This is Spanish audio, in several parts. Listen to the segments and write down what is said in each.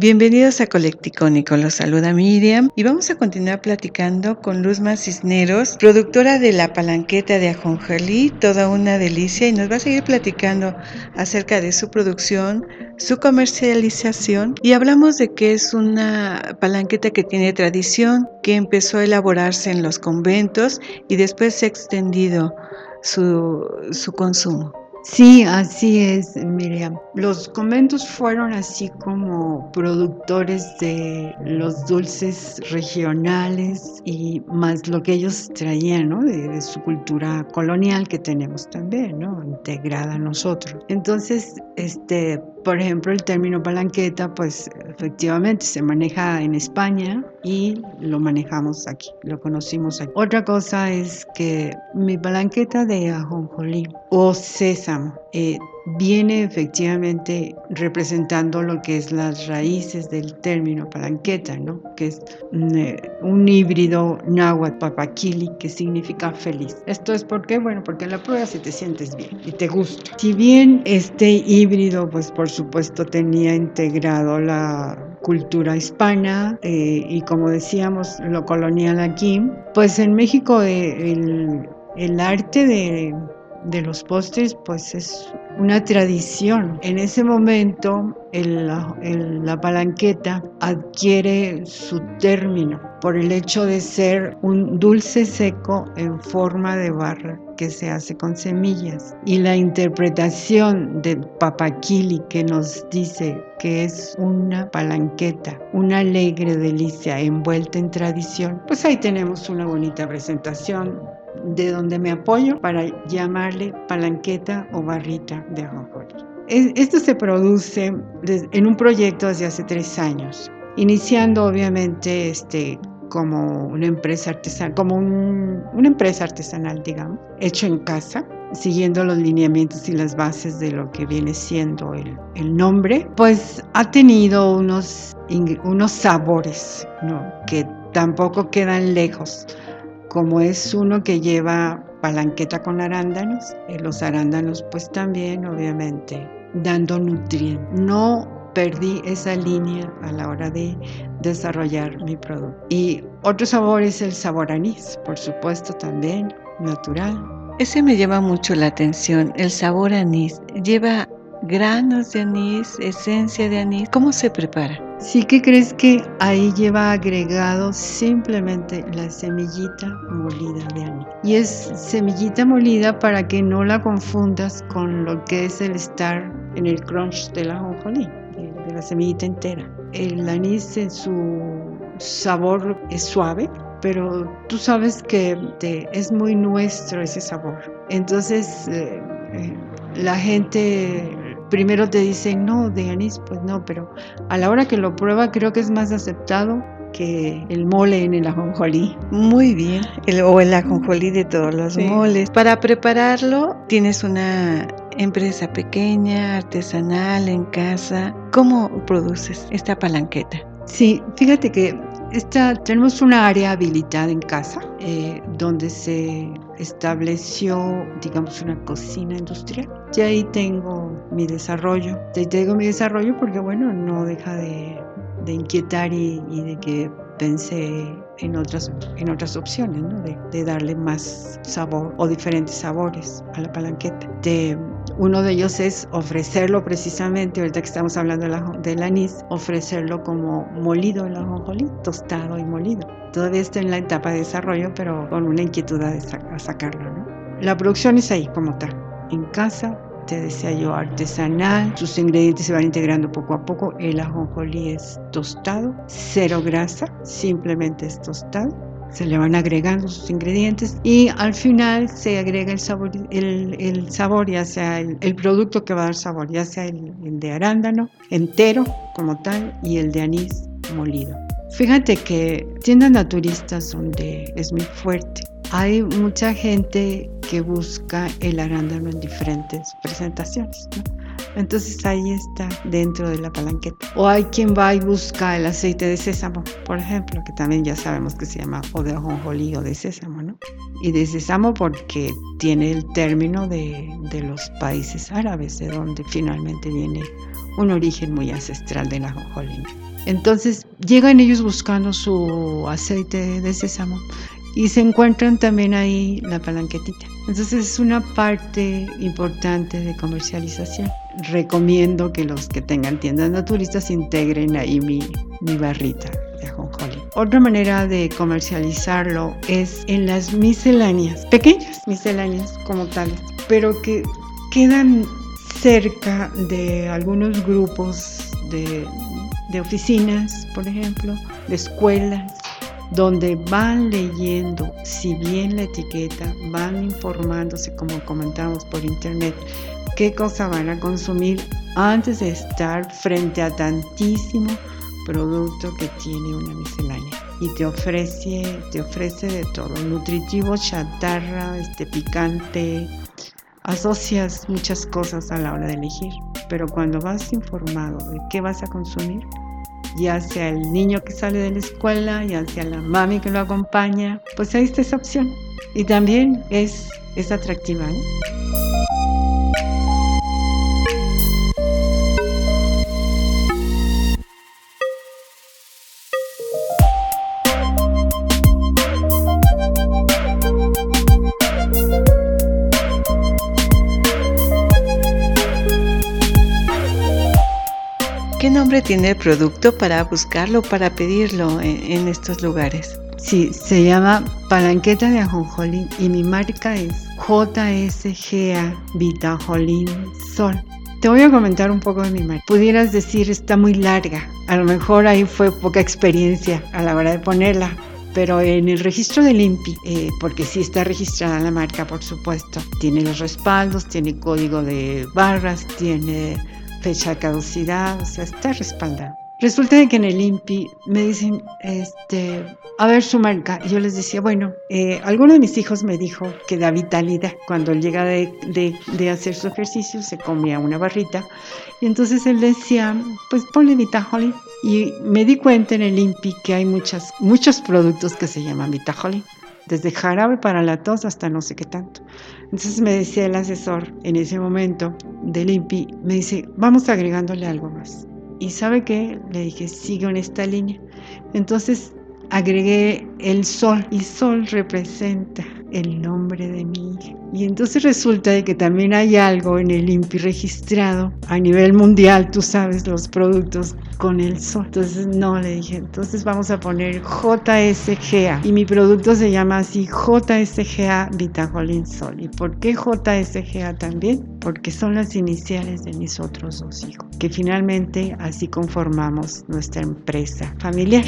Bienvenidos a Colecticónico, los saluda Miriam y vamos a continuar platicando con Luzma Cisneros, productora de La Palanqueta de Ajonjolí, toda una delicia y nos va a seguir platicando acerca de su producción, su comercialización y hablamos de que es una palanqueta que tiene tradición, que empezó a elaborarse en los conventos y después se ha extendido su, su consumo. Sí, así es, Miriam. Los conventos fueron así como productores de los dulces regionales y más lo que ellos traían, ¿no? De, su cultura colonial que tenemos también, ¿no? Integrada a nosotros. Entonces, este, por ejemplo, el término palanqueta, pues efectivamente se maneja en España y lo manejamos aquí, lo conocimos aquí. Otra cosa es que mi palanqueta de ajonjolí o sésamo eh, viene efectivamente representando lo que es las raíces del término palanqueta, ¿no? que es un, eh, híbrido náhuatl papaquili que significa feliz. Esto es porque, bueno, porque la prueba si te sientes bien y te gusta. Si bien este híbrido, pues por supuesto tenía integrado la cultura hispana eh, y como decíamos lo colonial aquí, pues en México eh, el, el arte de de los postres pues es una tradición. En ese momento la palanqueta adquiere su término por el hecho de ser un dulce seco en forma de barra que se hace con semillas. Y la interpretación de Papaquili que nos dice que es una palanqueta, una alegre delicia envuelta en tradición, pues ahí tenemos una bonita presentación de donde me apoyo para llamarle palanqueta o barrita de ajonjolí. Esto se produce en un proyecto desde hace tres años, iniciando obviamente este, como una empresa artesanal, como una empresa artesanal, digamos, hecho en casa, siguiendo los lineamientos y las bases de lo que viene siendo el, el nombre, pues ha tenido unos, unos sabores que tampoco quedan lejos como es uno que lleva palanqueta con arándanos, eh, los arándanos pues también obviamente dando nutrientes. No perdí esa línea a la hora de desarrollar mi producto. Y otro sabor es el sabor anís, por supuesto también natural. Ese me llama mucho la atención, el sabor anís. Lleva granos de anís, esencia de anís. ¿Cómo se prepara? Sí que crees que ahí lleva agregado simplemente la semillita molida de anís. Y es semillita molida para que no la confundas con lo que es el estar en el crunch de la jonjolí, de la semillita entera. El anís en su sabor es suave, pero tú sabes que es muy nuestro ese sabor. Entonces eh, eh, la gente primero te dicen, no, de anís, pues no, pero a la hora que lo prueba creo que es más aceptado que el mole en el ajonjolí. Muy bien, o el ajonjolí de todos los moles. Para prepararlo tienes una empresa pequeña, artesanal, en casa. ¿Cómo produces esta palanqueta? Sí, fíjate que esta, tenemos una área habilitada en casa eh, donde se estableció, digamos, una cocina industrial. Y ahí tengo mi desarrollo. Ahí tengo mi desarrollo porque, bueno, no deja de, inquietar y, de que pensé en otras, en otras opciones, ¿no? de, darle más sabor o diferentes sabores a la palanqueta. De, uno de ellos es ofrecerlo precisamente, ahorita que estamos hablando del anís, ofrecerlo como molido en la ajonjolí, tostado y molido. Todavía está en la etapa de desarrollo, pero con una inquietud de sacarlo. ¿no? La producción es ahí como tal, en casa, te decía yo, artesanal. Sus ingredientes se van integrando poco a poco. El ajonjolí es tostado, cero grasa, simplemente es tostado se le van agregando sus ingredientes y al final se agrega el sabor, el, sabor ya sea el, producto que va a dar sabor, ya sea el, de arándano entero como tal y el de anís molido. Fíjate que tiendas naturistas donde es muy fuerte. Hay mucha gente que busca el arándano en diferentes presentaciones. Entonces ahí está dentro de la palanqueta. O hay quien va y busca el aceite de sésamo, por ejemplo, que también ya sabemos que se llama o de ajonjolí o de sésamo, ¿no? Y de sésamo porque tiene el término de, de los países árabes, de donde finalmente viene un origen muy ancestral del ajonjolí. Entonces llegan ellos buscando su aceite de sésamo y se encuentran también ahí la palanquetita. Entonces es una parte importante de comercialización. Recomiendo que los que tengan tiendas naturistas integren ahí mi, mi barrita de ajonjolí. Otra manera de comercializarlo es en las misceláneas, pequeñas misceláneas como tales, pero que quedan cerca de algunos grupos de, de oficinas, por ejemplo, de escuelas, donde van leyendo, si bien la etiqueta, van informándose, como comentamos por internet, qué cosa van a consumir antes de estar frente a tantísimo producto que tiene una miscelánea. Y te ofrece te ofrece de todo nutritivo chatarra este picante. Asocias muchas cosas a la hora de elegir pero cuando vas informado de qué vas a consumir ya sea el niño que sale de la escuela, ya sea la mami que lo acompaña, pues ahí está esa opción. Y también es, es atractiva. ¿Qué tiene el producto para buscarlo, para pedirlo en, estos lugares? Sí, se llama Palanqueta de Ajonjolín y mi marca es JSGA Vitajolín Sol. Te voy a comentar un poco de mi marca. Pudieras decir está muy larga. A lo mejor ahí fue poca experiencia a la hora de ponerla. Pero en el registro del INPI, eh, porque sí está registrada la marca, por supuesto, tiene los respaldos, tiene código de barras, tiene fecha de caducidad, o sea, está respaldado. Resulta de que en el INPI me dicen, este, a ver su marca. Y yo les decía, bueno, eh, alguno de mis hijos me dijo que da vitalidad. Cuando llega de, de, de, hacer su ejercicio, se comía una barrita. Y entonces él decía, pues ponle Vitajolin. Y me di cuenta en el INPI que hay muchas, muchos productos que se llaman Vitajolin desde jarabe para la tos hasta no sé qué tanto. Entonces me decía el asesor en ese momento del INPI, me dice, vamos agregándole algo más. ¿Y sabe qué? Le dije, sigue en esta línea. Entonces agregué el sol y sol representa el nombre de mi hija. Y entonces resulta de que también hay algo en el INPI registrado a nivel mundial, tú sabes, los productos con el sol. Entonces no, le dije, entonces vamos a poner JSGA. Y mi producto se llama así JSGA Vitagolin Sol. ¿Y por qué JSGA también? Porque son las iniciales de mis otros dos hijos, que finalmente así conformamos nuestra empresa familiar.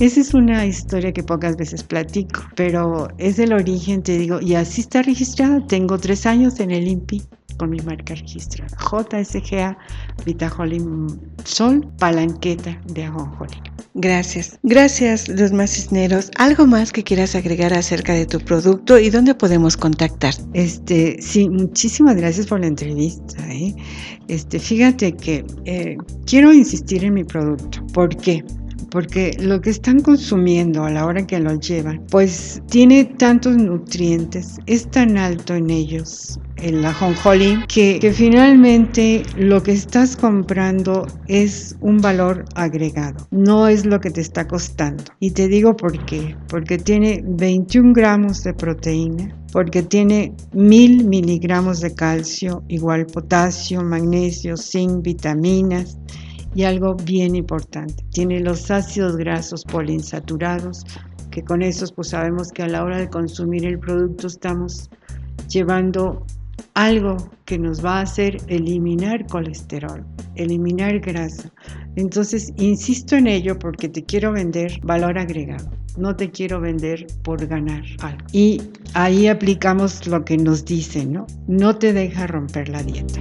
Esa es una historia que pocas veces platico, pero es el origen, te digo, y así está registrada. Tengo tres años en el INPI con mi marca registrada. JSGA Vitajolín Sol Palanqueta de Ajonjolín. Gracias. Gracias, Luzma Cisneros. ¿Algo más que quieras agregar acerca de tu producto y dónde podemos contactar? Este, sí, muchísimas gracias por la entrevista. ¿eh? Este, fíjate que eh, quiero insistir en mi producto. ¿Por qué? Porque lo que están consumiendo a la hora que lo llevan, pues tiene tantos nutrientes, es tan alto en ellos el ajonjolí que, que finalmente lo que estás comprando es un valor agregado, no es lo que te está costando. Y te digo por qué, porque tiene 21 gramos de proteína, porque tiene mil miligramos de calcio, igual potasio, magnesio, zinc, vitaminas Y algo bien importante, tiene los ácidos grasos poliinsaturados, que con esos pues sabemos que a la hora de consumir el producto estamos llevando algo que nos va a hacer eliminar colesterol, eliminar grasa. Entonces, insisto en ello porque te quiero vender valor agregado. No te quiero vender por ganar algo. Y ahí aplicamos lo que nos dicen, ¿no? No te deja romper la dieta.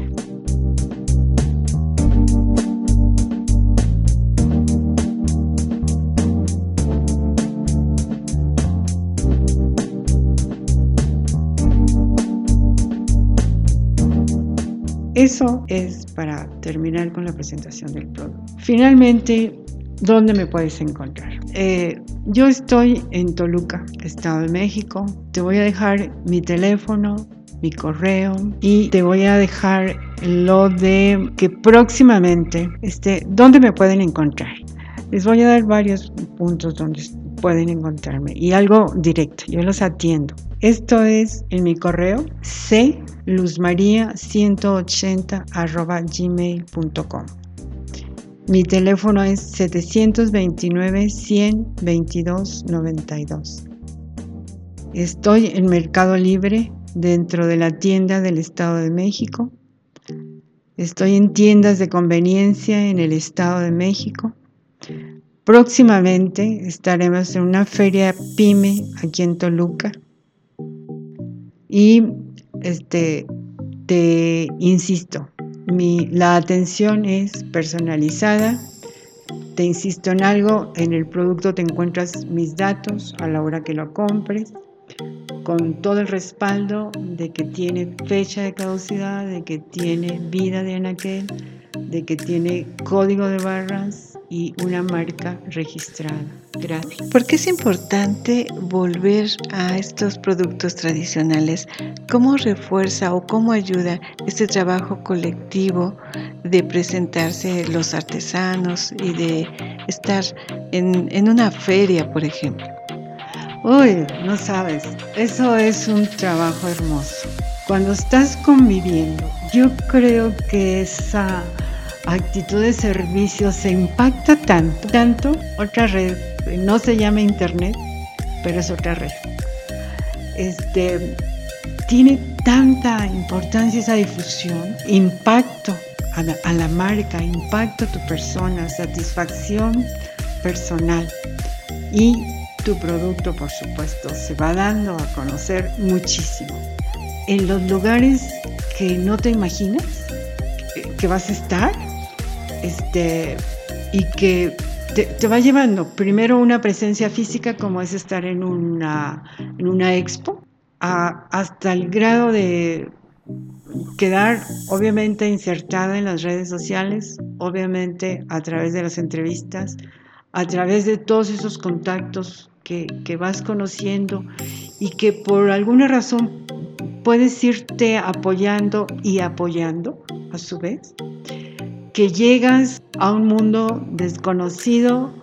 Eso es para terminar con la presentación del producto. Finalmente, ¿dónde me puedes encontrar? Eh, yo estoy en Toluca, Estado de México. Te voy a dejar mi teléfono, mi correo y te voy a dejar lo de que próximamente, este, ¿dónde me pueden encontrar? Les voy a dar varios puntos donde pueden encontrarme y algo directo, yo los atiendo. Esto es en mi correo c luzmaria180 gmail.com. Mi teléfono es 729 122 92. Estoy en Mercado Libre dentro de la tienda del Estado de México. Estoy en tiendas de conveniencia en el Estado de México. Próximamente estaremos en una feria PYME aquí en Toluca. Y este, te insisto, mi, la atención es personalizada. Te insisto en algo, en el producto te encuentras mis datos a la hora que lo compres, con todo el respaldo de que tiene fecha de caducidad, de que tiene vida de anaquel, de que tiene código de barras y una marca registrada. Gracias. ¿Por qué es importante volver a estos productos tradicionales? ¿Cómo refuerza o cómo ayuda este trabajo colectivo de presentarse los artesanos y de estar en, en una feria, por ejemplo? Uy, no sabes, eso es un trabajo hermoso. Cuando estás conviviendo, yo creo que esa actitud de servicio se impacta tanto, tanto, otra red, no se llama internet, pero es otra red. Este, tiene tanta importancia esa difusión, impacto a la, a la marca, impacto a tu persona, satisfacción personal y tu producto, por supuesto, se va dando a conocer muchísimo. En los lugares que no te imaginas que vas a estar, este, y que te, va llevando primero una presencia física como es estar en una, en una expo, hasta el grado de quedar obviamente insertada en las redes sociales, obviamente a través de las entrevistas, a través de todos esos contactos que, que vas conociendo y que por alguna razón puedes irte apoyando y apoyando a su vez que llegas a un mundo desconocido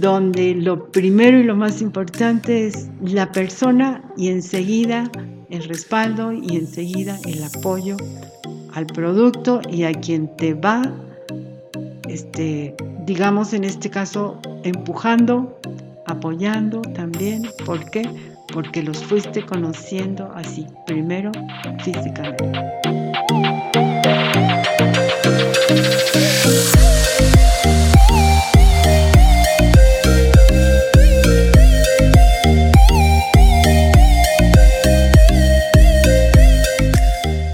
donde lo primero y lo más importante es la persona y enseguida el respaldo y enseguida el apoyo al producto y a quien te va, este, digamos en este caso, empujando, apoyando también. ¿Por qué? Porque los fuiste conociendo así, primero físicamente.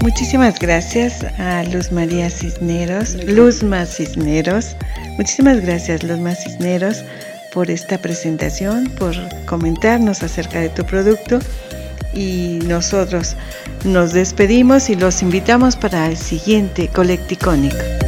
Muchísimas gracias a Luz María Cisneros, Luzma Cisneros. Muchísimas gracias, Luzma Cisneros, por esta presentación, por comentarnos acerca de tu producto. Y nosotros nos despedimos y los invitamos para el siguiente Colecticónico.